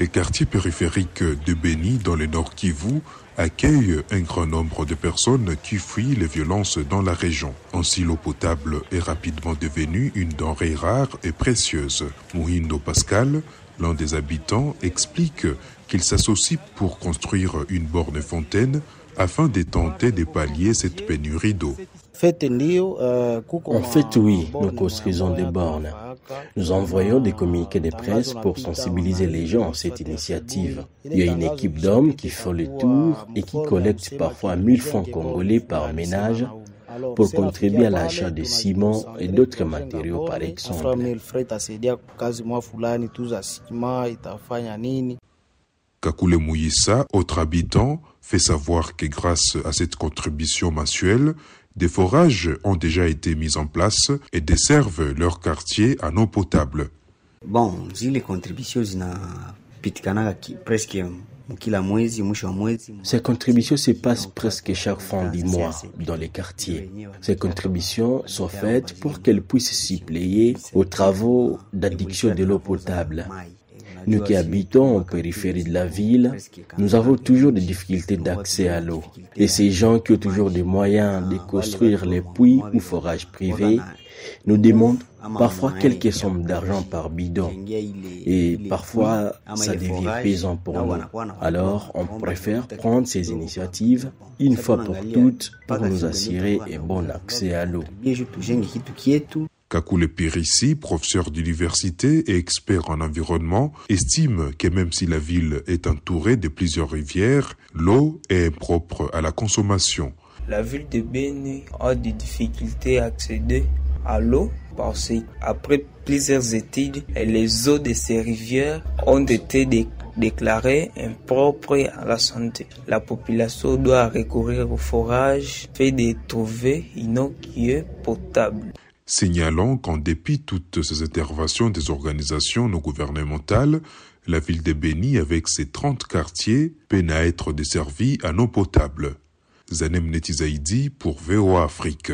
Les quartiers périphériques de Beni dans le nord Kivu accueillent un grand nombre de personnes qui fuient les violences dans la région. Ainsi, l'eau potable est rapidement devenue une denrée rare et précieuse. Mouhindo Pascal, l'un des habitants, explique qu'il s'associe pour construire une borne fontaine afin de tenter de pallier cette pénurie d'eau. En fait, oui, nous construisons des bornes. Nous envoyons des communiqués de presse pour sensibiliser les gens à cette initiative. Il y a une équipe d'hommes qui font le tour et qui collecte parfois 1000 francs congolais par ménage pour contribuer à l'achat de ciment et d'autres matériaux par exemple. Kakule Mouyissa, autre habitant, fait savoir que grâce à cette contribution mensuelle, des forages ont déjà été mis en place et desservent leur quartier en eau potable. Bon, zile contributions presque. Ces contributions se passent presque chaque fin du mois dans les quartiers. Ces contributions sont faites pour qu'elles puissent s'y plier aux travaux d'addiction de l'eau potable. Nous qui habitons en périphérie de la ville, nous avons toujours des difficultés d'accès à l'eau. Et ces gens qui ont toujours des moyens de construire les puits ou forages privés nous demandent parfois quelques sommes d'argent par bidon. Et parfois, ça devient pesant pour nous. Alors, on préfère prendre ces initiatives une fois pour toutes pour nous assurer un bon accès à l'eau. Kakule Pirissi, professeur d'université et expert en environnement, estime que même si la ville est entourée de plusieurs rivières, l'eau est impropre à la consommation. La ville de Beni a des difficultés à accéder à l'eau parce qu'après plusieurs études, les eaux de ces rivières ont été déclarées impropres à la santé. La population doit recourir au forage fait de trouver une eau qui est potable. Signalons qu'en dépit toutes ces interventions des organisations non gouvernementales, la ville de Béni, avec ses 30 quartiers, peine à être desservie en eau potable. Zanem Netizaidi pour VOA Afrique.